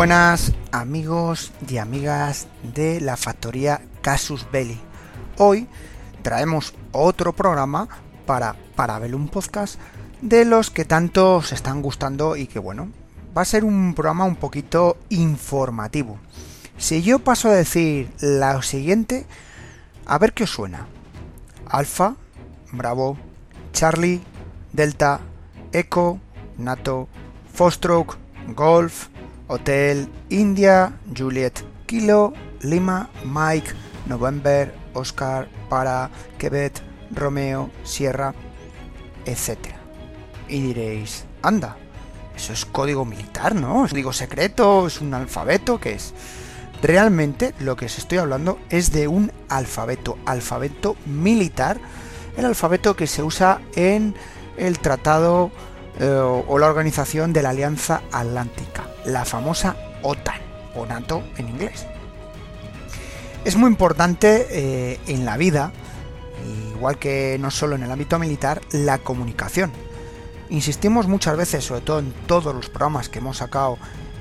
Buenas amigos y amigas de la factoría Casus Belli. Hoy traemos otro programa para Parabellum Podcast de los que tanto os están gustando y que bueno, va a ser un programa un poquito informativo. Si yo paso a decir lo siguiente, a ver qué os suena. Alfa, Bravo, Charlie, Delta, Echo, NATO, Foxtrot, Golf, Hotel, India, Juliet, Kilo, Lima, Mike, November, Oscar, Para, Quebec, Romeo, Sierra, etc. Y diréis, anda, eso es código militar, ¿no? Es código secreto, es un alfabeto, ¿qué es? Realmente lo que os estoy hablando es de un alfabeto, alfabeto militar, el alfabeto que se usa en el tratado eh, o la organización de la Alianza Atlántica, la famosa OTAN, o NATO en inglés. Es muy importante eh, en la vida, igual que no solo en el ámbito militar, la comunicación. Insistimos muchas veces, sobre todo en todos los programas que hemos sacado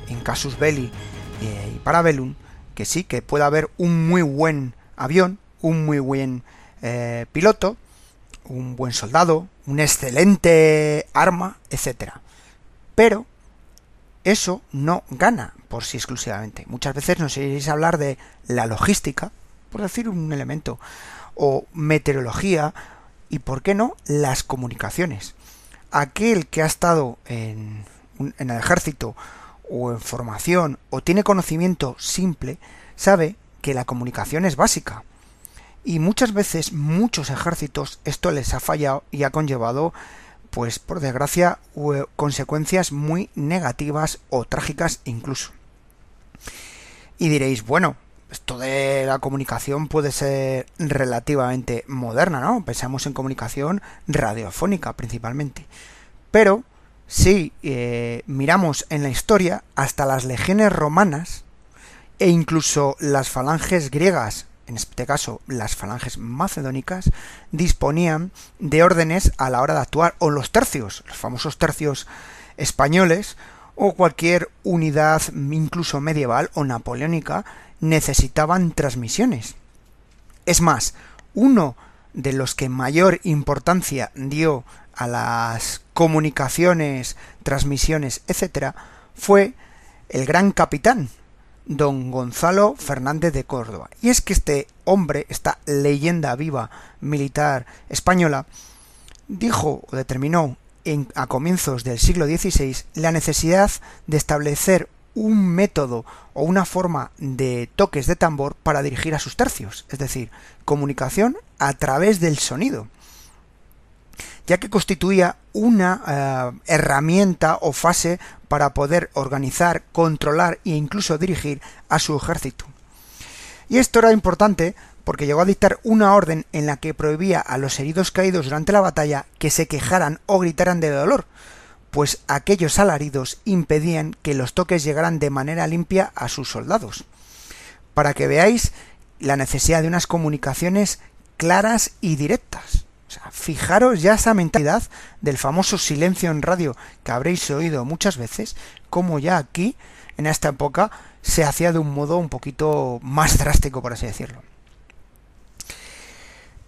en Casus Belli eh, y Parabellum, que sí, que puede haber un muy buen avión, un muy buen eh, piloto, un buen soldado, un excelente arma, etc. Pero eso no gana por sí exclusivamente. Muchas veces nos iréis a hablar de la logística, por decir un elemento, o meteorología, y por qué no, las comunicaciones. Aquel que ha estado en, en el ejército o en formación o tiene conocimiento simple, sabe que la comunicación es básica. Y muchas veces, muchos ejércitos, esto les ha fallado y ha conllevado pues por desgracia, consecuencias muy negativas o trágicas incluso. Y diréis, bueno, esto de la comunicación puede ser relativamente moderna, ¿no? Pensamos en comunicación radiofónica principalmente. Pero si eh, miramos en la historia, hasta las legiones romanas e incluso las falanges griegas en este caso las falanges macedónicas, disponían de órdenes a la hora de actuar, o los tercios, los famosos tercios españoles, o cualquier unidad incluso medieval o napoleónica, necesitaban transmisiones. Es más, uno de los que mayor importancia dio a las comunicaciones, transmisiones, etc., fue el gran capitán don Gonzalo Fernández de Córdoba. Y es que este hombre, esta leyenda viva militar española, dijo o determinó en, a comienzos del siglo XVI la necesidad de establecer un método o una forma de toques de tambor para dirigir a sus tercios, es decir, comunicación a través del sonido ya que constituía una eh, herramienta o fase para poder organizar, controlar e incluso dirigir a su ejército. Y esto era importante porque llegó a dictar una orden en la que prohibía a los heridos caídos durante la batalla que se quejaran o gritaran de dolor, pues aquellos alaridos impedían que los toques llegaran de manera limpia a sus soldados. Para que veáis la necesidad de unas comunicaciones claras y directas. O sea, fijaros ya esa mentalidad del famoso silencio en radio que habréis oído muchas veces, como ya aquí, en esta época, se hacía de un modo un poquito más drástico, por así decirlo.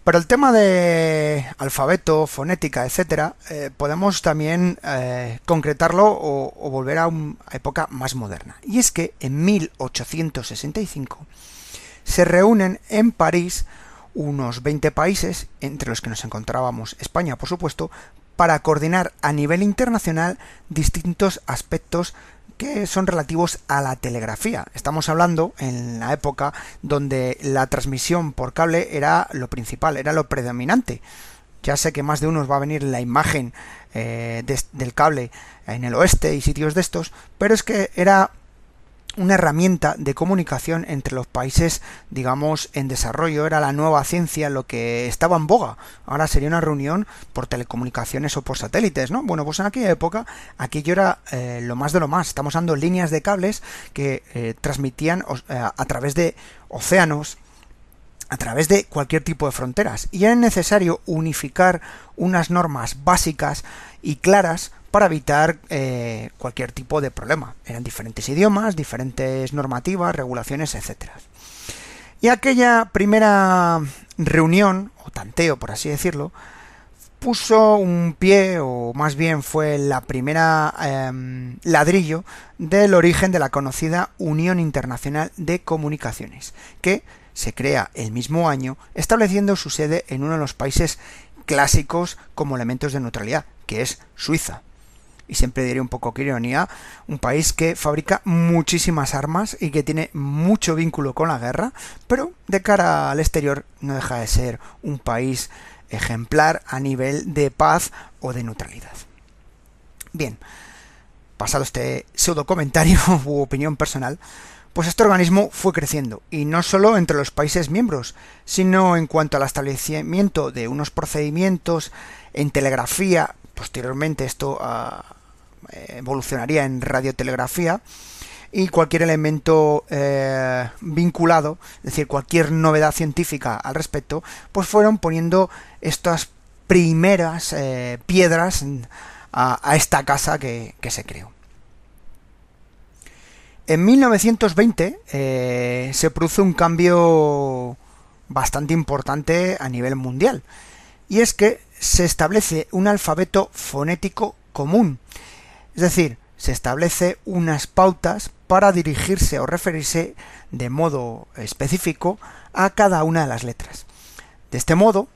Pero el tema de alfabeto, fonética, etcétera, eh, podemos también eh, concretarlo o, o, volver a una época más moderna. Y es que en 1865 se reúnen en París unos 20 países, entre los que nos encontrábamos España, por supuesto, para coordinar a nivel internacional distintos aspectos que son relativos a la telegrafía. Estamos hablando en la época donde la transmisión por cable era lo principal, era lo predominante. Ya sé que más de uno va a venir la imagen eh, del cable en el oeste y sitios de estos, pero es que era una herramienta de comunicación entre los países, digamos, en desarrollo. Era la nueva ciencia lo que estaba en boga. Ahora sería una reunión por telecomunicaciones o por satélites, ¿no? Bueno, pues en aquella época aquello era eh, lo más de lo más. Estamos dando líneas de cables que eh, transmitían eh, a través de océanos, a través de cualquier tipo de fronteras. Y era necesario unificar unas normas básicas y claras para evitar eh, cualquier tipo de problema. Eran diferentes idiomas, diferentes normativas, regulaciones, etc. Y aquella primera reunión, o tanteo por así decirlo, puso un pie, o más bien fue la primera em, ladrillo del origen de la conocida Unión Internacional de Comunicaciones, que se crea el mismo año, estableciendo su sede en uno de los países clásicos como elementos de neutralidad, que es Suiza. Y siempre diré un poco que ironía, un país que fabrica muchísimas armas y que tiene mucho vínculo con la guerra, pero de cara al exterior no deja de ser un país ejemplar a nivel de paz o de neutralidad. Bien, pasado este pseudo comentario u opinión personal, pues este organismo fue creciendo, y no solo entre los países miembros, sino en cuanto al establecimiento de unos procedimientos en telegrafía, posteriormente esto ah, evolucionaría en radiotelegrafía, y cualquier elemento eh, vinculado, es decir, cualquier novedad científica al respecto, pues fueron poniendo estas primeras eh, piedras a, esta casa que, se creó. En 1920 eh, se produce un cambio bastante importante a nivel mundial, y es que se establece un alfabeto fonético común, es decir, se establece unas pautas para dirigirse o referirse de modo específico a cada una de las letras. De este modo,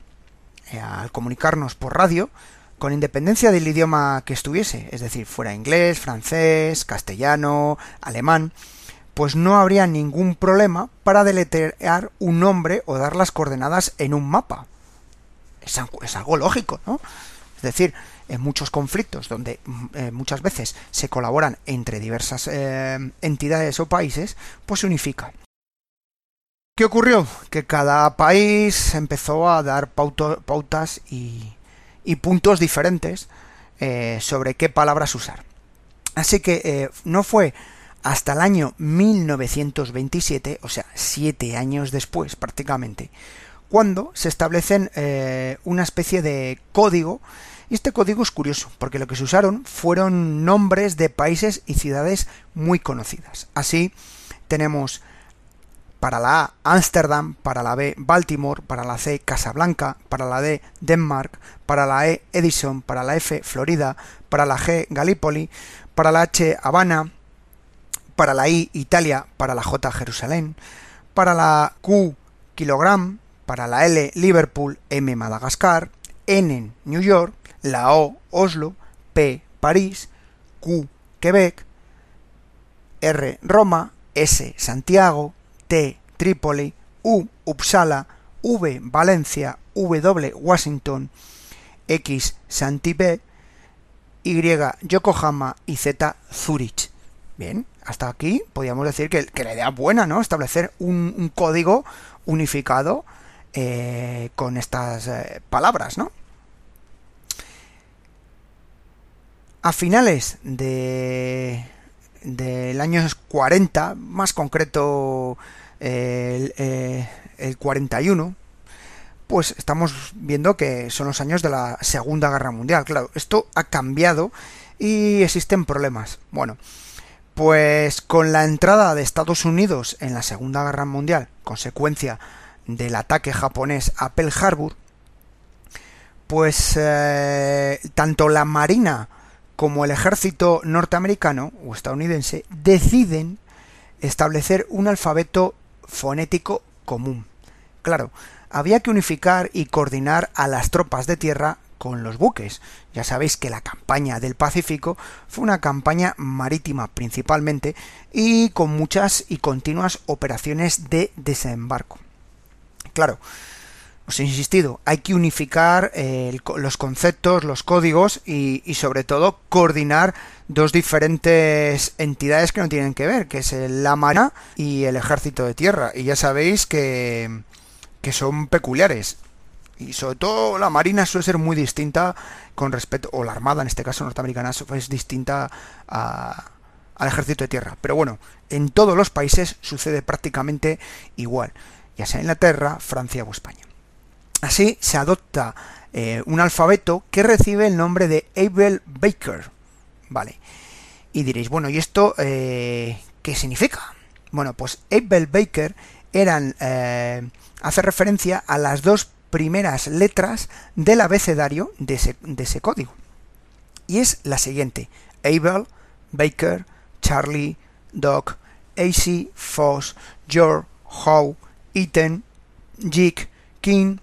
eh, al comunicarnos por radio, con independencia del idioma que estuviese, es decir, fuera inglés, francés, castellano, alemán, pues no habría ningún problema para deletrear un nombre o dar las coordenadas en un mapa. Es algo, es algo lógico, ¿no? Es decir, en muchos conflictos donde mm, eh, muchas veces se colaboran entre diversas eh, entidades o países, pues se unifica. ¿Qué ocurrió? Que cada país empezó a dar pautas y, puntos diferentes eh, sobre qué palabras usar. Así que no fue hasta el año 1927, o sea, siete años después prácticamente, cuando se establecen una especie de código este código es curioso, porque lo que se usaron fueron nombres de países y ciudades muy conocidas. Así tenemos para la A Ámsterdam, para la B Baltimore, para la C Casablanca, para la D Denmark, para la E Edison, para la F Florida, para la G Gallipoli, para la H Habana, para la I Italia, para la J Jerusalén, para la Q Kilogram, para la L Liverpool, M Madagascar, N New York, la O Oslo, P París, Q Quebec, R Roma, S Santiago, T Trípoli, U Uppsala, V Valencia, W Washington, X Santibé, Y Yokohama y Z Zurich. Bien, hasta aquí podríamos decir que, la idea es buena, ¿no? Establecer un, código unificado eh, con estas eh, palabras, ¿no? A finales de del año 40, más concreto el, eh, el 41, pues estamos viendo que son los años de la Segunda Guerra Mundial. Claro, esto ha cambiado y existen problemas. Bueno, pues con la entrada de Estados Unidos en la Segunda Guerra Mundial, consecuencia del ataque japonés a Pearl Harbor, pues eh, tanto la Marina como el ejército norteamericano o estadounidense deciden establecer un alfabeto fonético común. Claro, había que unificar y coordinar a las tropas de tierra con los buques. Ya sabéis que la campaña del Pacífico fue una campaña marítima principalmente y con muchas y continuas operaciones de desembarco. Claro, os he insistido, hay que unificar eh, los conceptos, los códigos y, sobre todo coordinar dos diferentes entidades que no tienen que ver, que es la Marina y el Ejército de Tierra. Y ya sabéis que, que son peculiares. Y sobre todo la Marina suele ser muy distinta con respecto, o la Armada en este caso norteamericana es distinta al Ejército de Tierra. Pero bueno, en todos los países sucede prácticamente igual, ya sea Inglaterra, Francia o España. Así se adopta eh, un alfabeto que recibe el nombre de Abel Baker. Vale. Y diréis, bueno, ¿y esto eh, qué significa? Bueno, pues Abel Baker eran, eh, hace referencia a las dos primeras letras del abecedario de ese, código. Y es la siguiente. Abel, Baker, Charlie, Doc, AC, Foss, George, Howe, Ethan, Jig, King,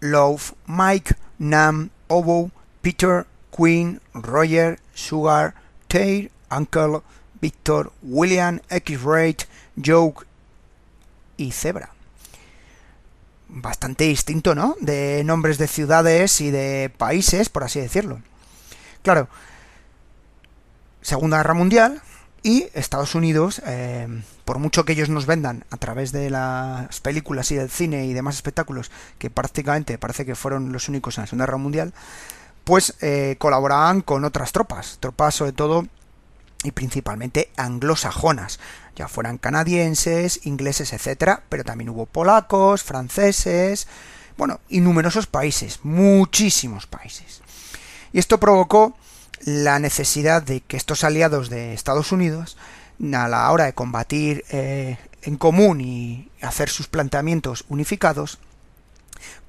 Love, Mike, Nam, Obo, Peter, Queen, Roger, Sugar, Taylor, Uncle, Victor, William, X-Rate, Joke y Zebra. Bastante distinto, ¿no? De nombres de ciudades y de países, por así decirlo. Claro, Segunda Guerra Mundial y Estados Unidos, eh, por mucho que ellos nos vendan a través de las películas y del cine y demás espectáculos, que prácticamente parece que fueron los únicos en la Segunda Guerra Mundial, pues eh, colaboraban con otras tropas, tropas sobre todo y principalmente anglosajonas, ya fueran canadienses, ingleses, etcétera, pero también hubo polacos, franceses, bueno, y numerosos países, muchísimos países. Y esto provocó la necesidad de que estos aliados de Estados Unidos, a la hora de combatir eh, en común y hacer sus planteamientos unificados,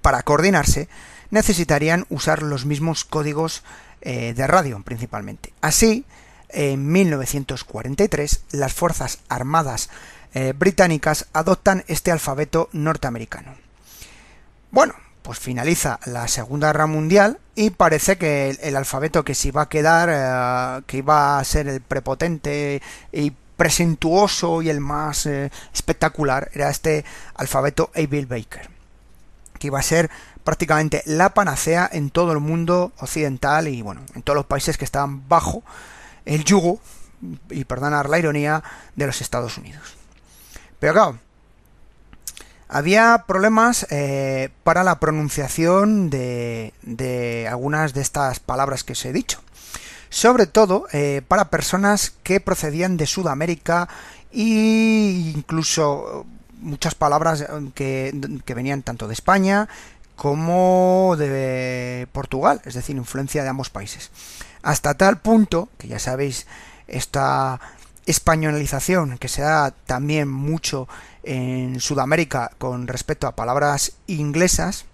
para coordinarse, necesitarían usar los mismos códigos eh, de radio principalmente. Así, en 1943, las Fuerzas Armadas eh, británicas adoptan este alfabeto norteamericano. Bueno, pues finaliza la Segunda Guerra Mundial y parece que el, alfabeto que se iba a quedar, eh, que iba a ser el prepotente y presentuoso y el más eh, espectacular, era este alfabeto Abel Baker, que iba a ser prácticamente la panacea en todo el mundo occidental y bueno, en todos los países que estaban bajo el yugo, y perdonar la ironía, de los Estados Unidos. Pero claro, había problemas eh, para la pronunciación de, algunas de estas palabras que os he dicho. Sobre todo eh, para personas que procedían de Sudamérica e incluso muchas palabras que, que venían tanto de España como de Portugal, es decir, influencia de ambos países. Hasta tal punto, que ya sabéis, esta españolización que se da también mucho en Sudamérica con respecto a palabras inglesas,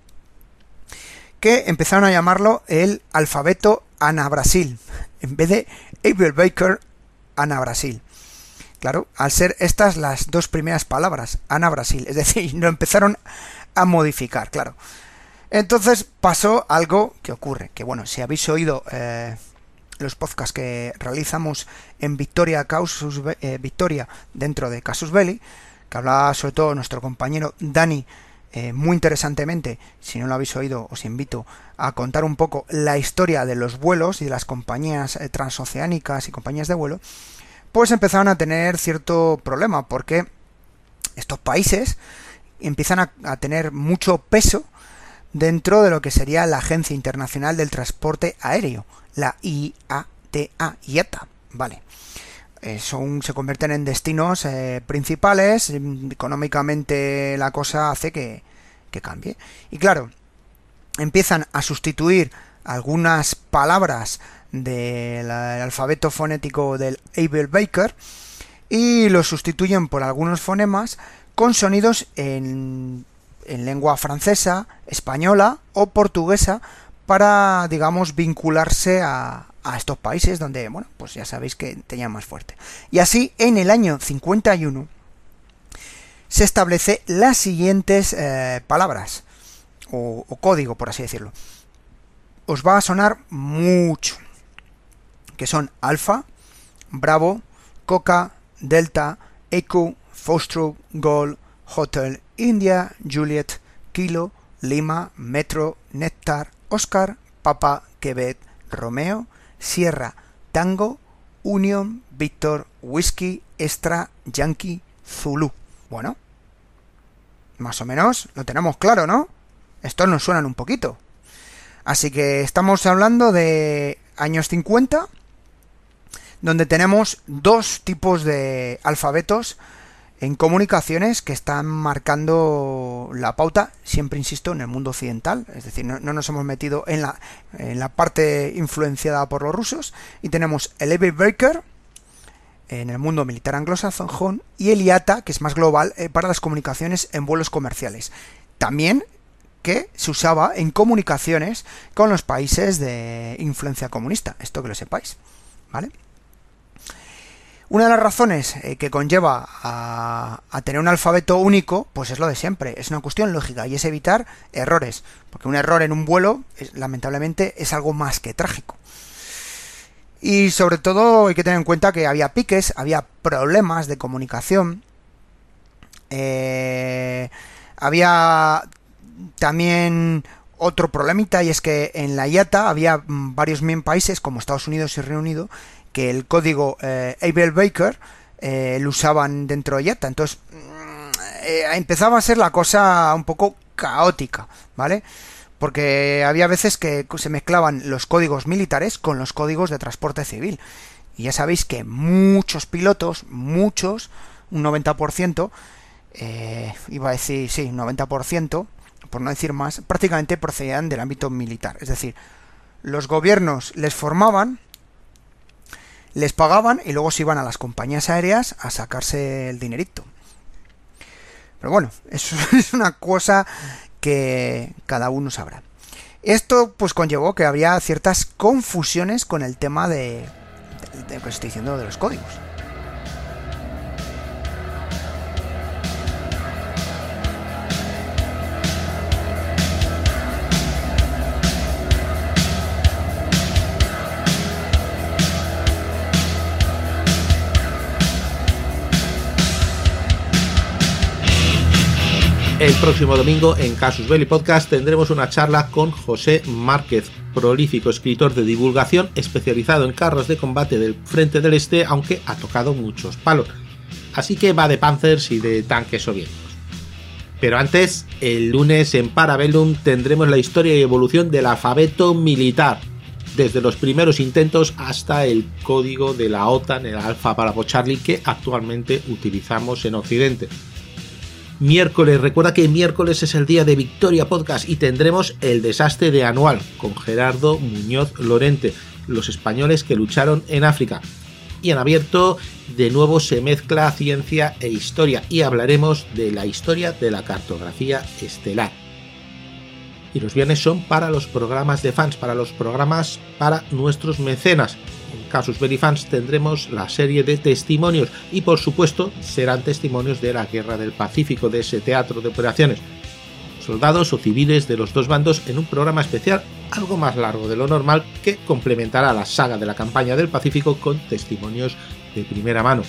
que empezaron a llamarlo el alfabeto Ana Brasil, en vez de Abel Baker Ana Brasil. Claro, al ser estas las dos primeras palabras, Ana Brasil, es decir, lo empezaron a modificar, claro. Entonces pasó algo que ocurre, que bueno, si habéis oído eh, los podcasts que realizamos en Victoria, eh, Victoria dentro de Casus Belli, que hablaba sobre todo nuestro compañero Dani eh, muy interesantemente, si no lo habéis oído os invito a contar un poco la historia de los vuelos y de las compañías eh, transoceánicas y compañías de vuelo, pues empezaron a tener cierto problema porque estos países empiezan a, tener mucho peso dentro de lo que sería la Agencia Internacional del Transporte Aéreo, la IATA, IATA, ¿vale? Eh, son, se convierten en destinos eh, principales, económicamente la cosa hace que, que cambie. Y claro, empiezan a sustituir algunas palabras del alfabeto fonético del Abel Baker y lo sustituyen por algunos fonemas con sonidos en, en lengua francesa, española o portuguesa para, digamos, vincularse a, a estos países donde, bueno, pues ya sabéis que tenían más fuerte. Y así, en el año 51, se establece las siguientes eh, palabras, o, código, por así decirlo. Os va a sonar mucho, que son alfa, bravo, coca, delta, echo, Foxtrot, Gol, Hotel, India, Juliet, Kilo, Lima, Metro, Nectar, Oscar, Papa, Quebec, Romeo, Sierra, Tango, Union, Victor, Whisky, Extra, Yankee, Zulu. Bueno, más o menos lo tenemos claro, ¿no? Estos nos suenan un poquito. Así que estamos hablando de años 50, donde tenemos dos tipos de alfabetos en comunicaciones que están marcando la pauta, siempre insisto, en el mundo occidental, es decir, no, nos hemos metido en la, en la, parte influenciada por los rusos, y tenemos el Evil Breaker en el mundo militar anglosajón y el IATA, que es más global, eh, para las comunicaciones en vuelos comerciales. También que se usaba en comunicaciones con los países de influencia comunista, esto que lo sepáis, ¿vale? Una de las razones eh, que conlleva a, tener un alfabeto único, pues es lo de siempre, es una cuestión lógica y es evitar errores, porque un error en un vuelo, lamentablemente, es algo más que trágico. Y sobre todo hay que tener en cuenta que había piques, había problemas de comunicación, eh, había también otro problemita y es que en la IATA había mm, varios países como Estados Unidos y Reino Unido que el código eh, Abel Baker eh, lo usaban dentro de IATA. Entonces mm, eh, empezaba a ser la cosa un poco caótica, ¿vale? Porque había veces que se mezclaban los códigos militares con los códigos de transporte civil. Y ya sabéis que muchos pilotos, muchos, un 90%, iba a decir, sí, un 90%, por no decir más, prácticamente procedían del ámbito militar. Es decir, los gobiernos les formaban les pagaban y luego se iban a las compañías aéreas a sacarse el dinerito. Pero bueno, eso es una cosa que cada uno sabrá. Esto pues conllevó que había ciertas confusiones con el tema de, de, estoy diciendo de los códigos. El próximo domingo en Casus Belli Podcast tendremos una charla con José Márquez, prolífico escritor de divulgación especializado en carros de combate del Frente del Este, aunque ha tocado muchos palos. Así que va de Panzers y de tanques soviéticos. Pero antes, el lunes en Parabellum tendremos la historia y evolución del alfabeto militar, desde los primeros intentos hasta el código de la OTAN, el Alfa para Charlie, que actualmente utilizamos en Occidente miércoles. Recuerda que miércoles es el día de Victoria Podcast y tendremos el desastre de anual con Gerardo Muñoz Lorente, los españoles que lucharon en África. Y en abierto de nuevo se mezcla ciencia e historia y hablaremos de la historia de la cartografía estelar. Y los viernes son para los programas de fans, para los programas para nuestros mecenas. Casus Belli Fans tendremos la serie de testimonios y por supuesto serán testimonios de la Guerra del Pacífico, de ese teatro de operaciones. Soldados o civiles de los dos bandos en un programa especial algo más largo de lo normal que complementará la saga de la campaña del Pacífico con testimonios de primera mano.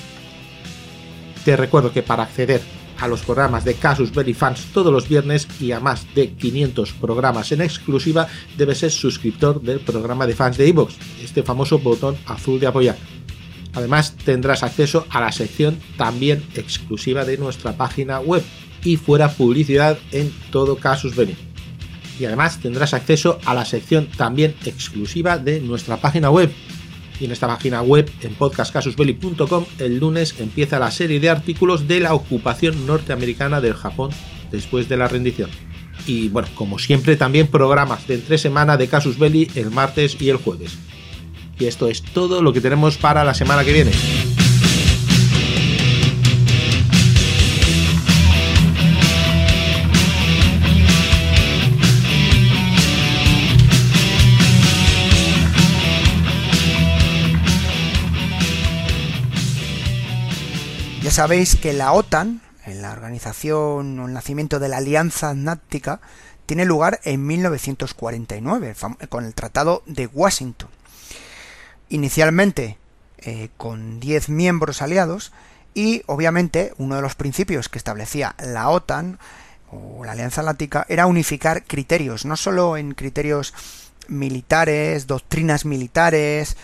Te recuerdo que para acceder a los programas de Casus Belli Fans todos los viernes y a más de 500 programas en exclusiva, debes ser suscriptor del programa de fans de Evox, este famoso botón azul de apoyar. Además, tendrás acceso a la sección también exclusiva de nuestra página web y fuera publicidad en todo Casus Belli. Y además tendrás acceso a la sección también exclusiva de nuestra página web y en esta página web, en podcastcasusbelli.com, el lunes empieza la serie de artículos de la ocupación norteamericana del Japón después de la rendición. Y bueno, como siempre, también programas de entre semana de Casus Belli el martes y el jueves. Y esto es todo lo que tenemos para la semana que viene. Sabéis que la OTAN, en la organización o el nacimiento de la Alianza Atlántica, tiene lugar en 1949, con el Tratado de Washington. Inicialmente eh, con 10 miembros aliados y obviamente uno de los principios que establecía la OTAN o la Alianza Atlántica era unificar criterios, no solo en criterios militares, doctrinas militares,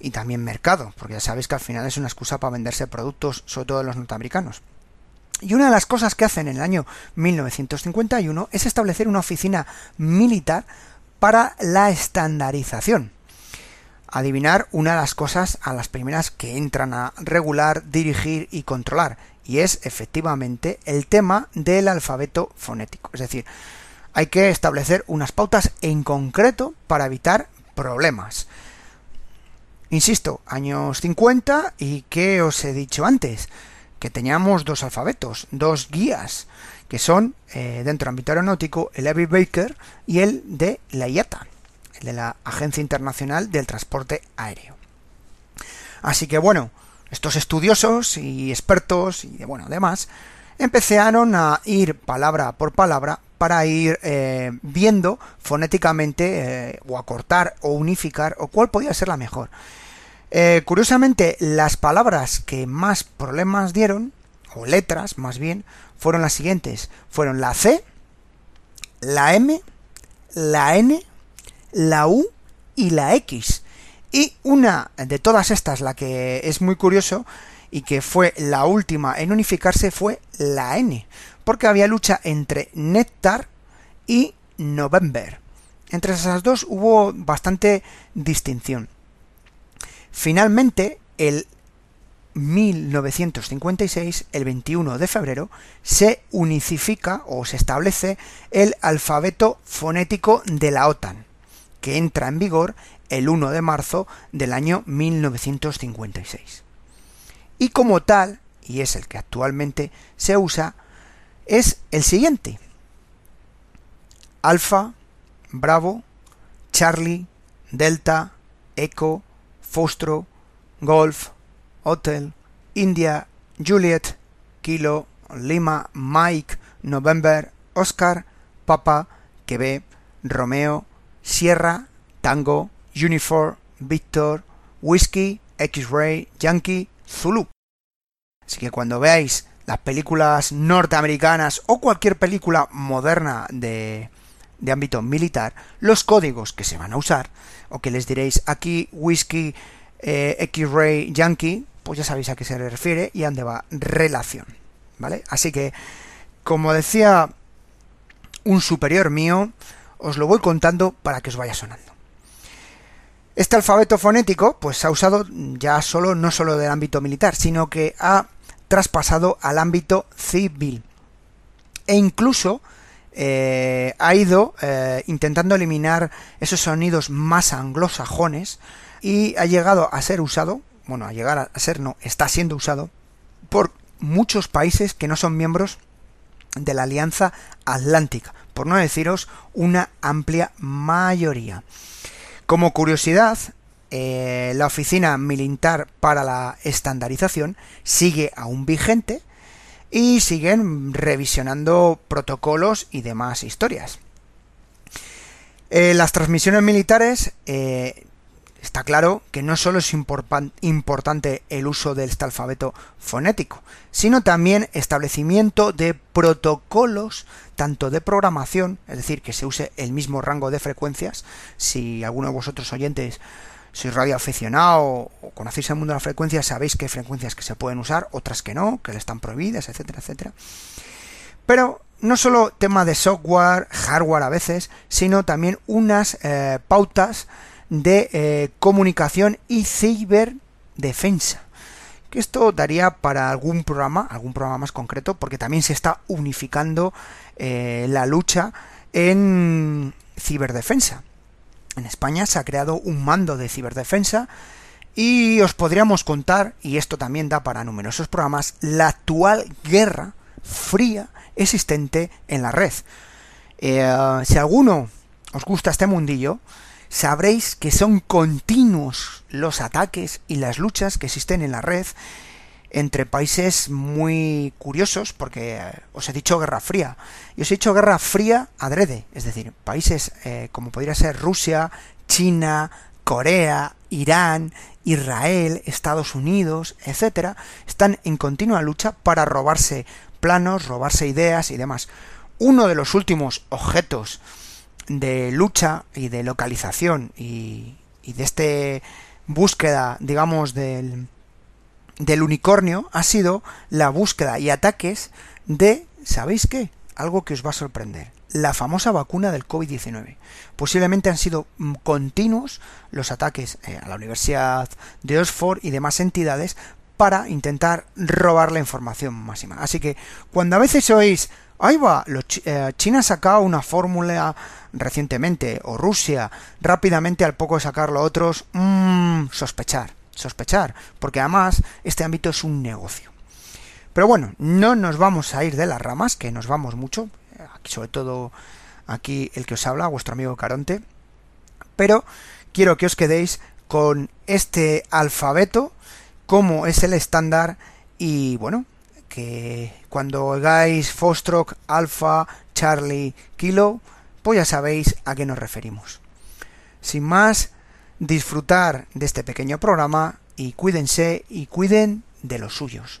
y también mercado, porque ya sabéis que al final es una excusa para venderse productos, sobre todo de los norteamericanos. Y una de las cosas que hacen en el año 1951 es establecer una oficina militar para la estandarización. Adivinar una de las cosas a las primeras que entran a regular, dirigir y controlar. y es efectivamente el tema del alfabeto fonético. Es decir, hay que establecer unas pautas en concreto para evitar problemas. Insisto, años 50 y ¿qué os he dicho antes? Que teníamos dos alfabetos, dos guías, que son, eh, dentro del ámbito aeronáutico, el Abbey Baker y el de la IATA, el de la Agencia Internacional del Transporte Aéreo. Así que bueno, estos estudiosos y expertos y bueno, demás, empezaron a ir palabra por palabra para ir eh, viendo fonéticamente eh, o acortar o unificar o cuál podía ser la mejor. Eh, curiosamente, las palabras que más problemas dieron, o letras más bien, fueron las siguientes. Fueron la C, la M, la N, la U y la X. Y una de todas estas, la que es muy curioso y que fue la última en unificarse, fue la N, porque había lucha entre Nectar y November. Entre esas dos hubo bastante distinción. Finalmente, el 1956, el 21 de febrero, se unifica o se establece el alfabeto fonético de la OTAN, que entra en vigor el 1 de marzo del año 1956. Y como tal, y es el que actualmente se usa, es el siguiente. Alfa, Bravo, Charlie, Delta, Echo, Fostro, Golf, Hotel, India, Juliet, Kilo, Lima, Mike, November, Oscar, Papa, Quebec, Romeo, Sierra, Tango, Uniform, Victor, Whiskey, X-Ray, Yankee, Zulu. Así que cuando veáis las películas norteamericanas o cualquier película moderna de, de ámbito militar, los códigos que se van a usar, o que les diréis aquí Whiskey eh, X-Ray Yankee, pues ya sabéis a qué se refiere y a dónde va relación. ¿Vale? Así que, como decía un superior mío, os lo voy contando para que os vaya sonando. Este alfabeto fonético, pues se ha usado ya solo, no solo del ámbito militar, sino que ha traspasado al ámbito civil. E incluso eh, ha ido eh, intentando eliminar esos sonidos más anglosajones y ha llegado a ser usado, bueno, a llegar a ser no, está siendo usado por muchos países que no son miembros de la Alianza Atlántica, por no deciros una amplia mayoría. Como curiosidad, eh, la Oficina Militar para la Estandarización sigue aún vigente y siguen revisionando protocolos y demás historias. Eh, las transmisiones militares, eh, está claro que no solo es importante el uso de este alfabeto fonético, sino también establecimiento de protocolos tanto de programación, es decir, que se use el mismo rango de frecuencias, si alguno de vosotros oyentes sois radioaficionado o conocéis el mundo de la frecuencia, sabéis que hay frecuencias que se pueden usar, otras que no, que le están prohibidas, etcétera, etcétera. Pero no solo tema de software, hardware a veces, sino también unas eh, pautas de eh, comunicación y ciberdefensa. Que esto daría para algún programa, algún programa más concreto, porque también se está unificando eh, la lucha en ciberdefensa. En España se ha creado un mando de ciberdefensa y os podríamos contar, y esto también da para numerosos programas, la actual guerra fría existente en la red. Eh, si alguno os gusta este mundillo, sabréis que son continuos los ataques y las luchas que existen en la red entre países muy curiosos, porque eh, os he dicho guerra fría, y os he dicho guerra fría adrede, es decir, países eh, como podría ser Rusia, China, Corea, Irán, Israel, Estados Unidos, etcétera, están en continua lucha para robarse planos, robarse ideas y demás. Uno de los últimos objetos de lucha y de localización y, de este búsqueda, digamos, del, del unicornio ha sido la búsqueda y ataques de, ¿sabéis qué? Algo que os va a sorprender. La famosa vacuna del COVID-19. Posiblemente han sido mm, continuos los ataques eh, a la Universidad de Oxford y demás entidades para intentar robar la información máxima. Así que cuando a veces oís, ahí va, eh, China ha sacado una fórmula recientemente, o Rusia, rápidamente al poco de sacarlo otros, mmm, sospechar, sospechar, porque además este ámbito es un negocio. Pero bueno, no nos vamos a ir de las ramas, que nos vamos mucho, sobre todo aquí el que os habla, vuestro amigo Caronte, pero quiero que os quedéis con este alfabeto, como es el estándar, y bueno, que cuando oigáis Fostrock, Alpha, Charlie, Kilo, pues ya sabéis a qué nos referimos. Sin más, disfrutar de este pequeño programa y cuídense y cuiden de los suyos.